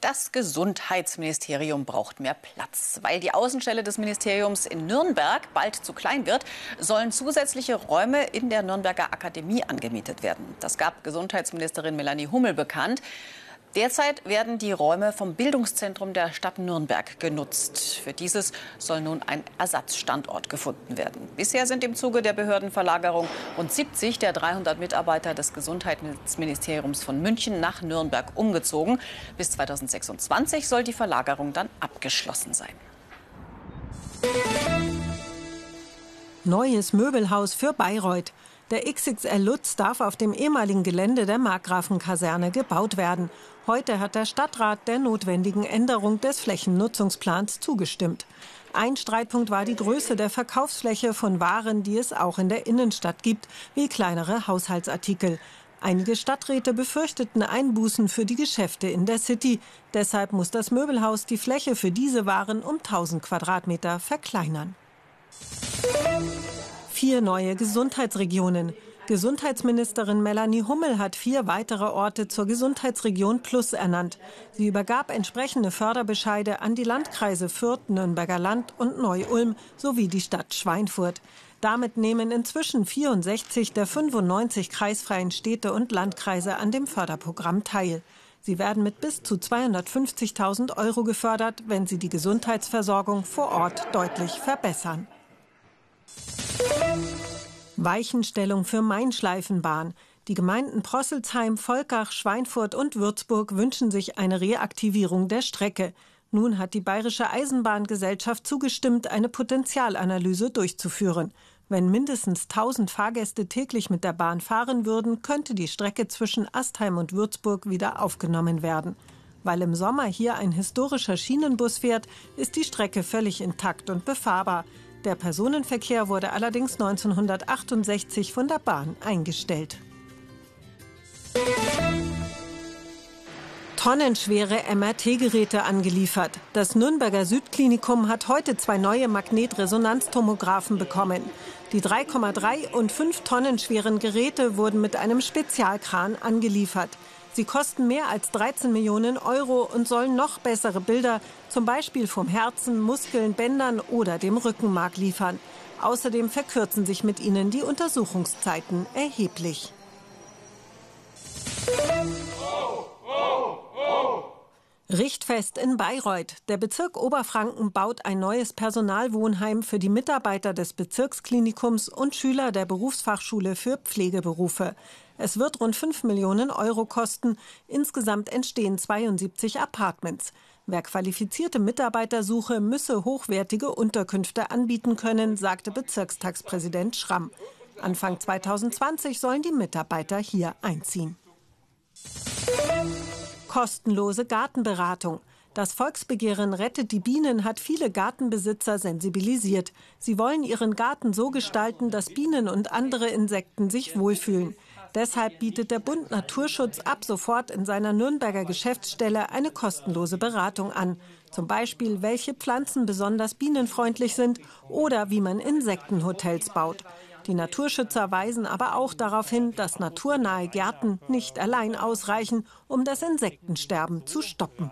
Das Gesundheitsministerium braucht mehr Platz. Weil die Außenstelle des Ministeriums in Nürnberg bald zu klein wird, sollen zusätzliche Räume in der Nürnberger Akademie angemietet werden. Das gab Gesundheitsministerin Melanie Hummel bekannt. Derzeit werden die Räume vom Bildungszentrum der Stadt Nürnberg genutzt. Für dieses soll nun ein Ersatzstandort gefunden werden. Bisher sind im Zuge der Behördenverlagerung rund 70 der 300 Mitarbeiter des Gesundheitsministeriums von München nach Nürnberg umgezogen. Bis 2026 soll die Verlagerung dann abgeschlossen sein. Neues Möbelhaus für Bayreuth. Der XXL Lutz darf auf dem ehemaligen Gelände der Markgrafenkaserne gebaut werden. Heute hat der Stadtrat der notwendigen Änderung des Flächennutzungsplans zugestimmt. Ein Streitpunkt war die Größe der Verkaufsfläche von Waren, die es auch in der Innenstadt gibt, wie kleinere Haushaltsartikel. Einige Stadträte befürchteten Einbußen für die Geschäfte in der City. Deshalb muss das Möbelhaus die Fläche für diese Waren um 1000 Quadratmeter verkleinern. Vier neue Gesundheitsregionen. Gesundheitsministerin Melanie Hummel hat vier weitere Orte zur Gesundheitsregion Plus ernannt. Sie übergab entsprechende Förderbescheide an die Landkreise Fürth, Nürnberger Land und Neu-Ulm sowie die Stadt Schweinfurt. Damit nehmen inzwischen 64 der 95 kreisfreien Städte und Landkreise an dem Förderprogramm teil. Sie werden mit bis zu 250.000 Euro gefördert, wenn sie die Gesundheitsversorgung vor Ort deutlich verbessern. Weichenstellung für Main-Schleifenbahn. Die Gemeinden Prosselsheim, Volkach, Schweinfurt und Würzburg wünschen sich eine Reaktivierung der Strecke. Nun hat die Bayerische Eisenbahngesellschaft zugestimmt, eine Potenzialanalyse durchzuführen. Wenn mindestens 1000 Fahrgäste täglich mit der Bahn fahren würden, könnte die Strecke zwischen Astheim und Würzburg wieder aufgenommen werden. Weil im Sommer hier ein historischer Schienenbus fährt, ist die Strecke völlig intakt und befahrbar. Der Personenverkehr wurde allerdings 1968 von der Bahn eingestellt. Tonnenschwere MRT-Geräte angeliefert. Das Nürnberger Südklinikum hat heute zwei neue Magnetresonanztomographen bekommen. Die 3,3 und 5 Tonnen schweren Geräte wurden mit einem Spezialkran angeliefert. Sie kosten mehr als 13 Millionen Euro und sollen noch bessere Bilder, zum Beispiel vom Herzen, Muskeln, Bändern oder dem Rückenmark liefern. Außerdem verkürzen sich mit ihnen die Untersuchungszeiten erheblich. Richtfest in Bayreuth. Der Bezirk Oberfranken baut ein neues Personalwohnheim für die Mitarbeiter des Bezirksklinikums und Schüler der Berufsfachschule für Pflegeberufe. Es wird rund 5 Millionen Euro kosten. Insgesamt entstehen 72 Apartments. Wer qualifizierte Mitarbeiter suche, müsse hochwertige Unterkünfte anbieten können, sagte Bezirkstagspräsident Schramm. Anfang 2020 sollen die Mitarbeiter hier einziehen. Kostenlose Gartenberatung. Das Volksbegehren Rettet die Bienen hat viele Gartenbesitzer sensibilisiert. Sie wollen ihren Garten so gestalten, dass Bienen und andere Insekten sich wohlfühlen. Deshalb bietet der Bund Naturschutz ab sofort in seiner Nürnberger Geschäftsstelle eine kostenlose Beratung an. Zum Beispiel, welche Pflanzen besonders bienenfreundlich sind oder wie man Insektenhotels baut. Die Naturschützer weisen aber auch darauf hin, dass naturnahe Gärten nicht allein ausreichen, um das Insektensterben zu stoppen.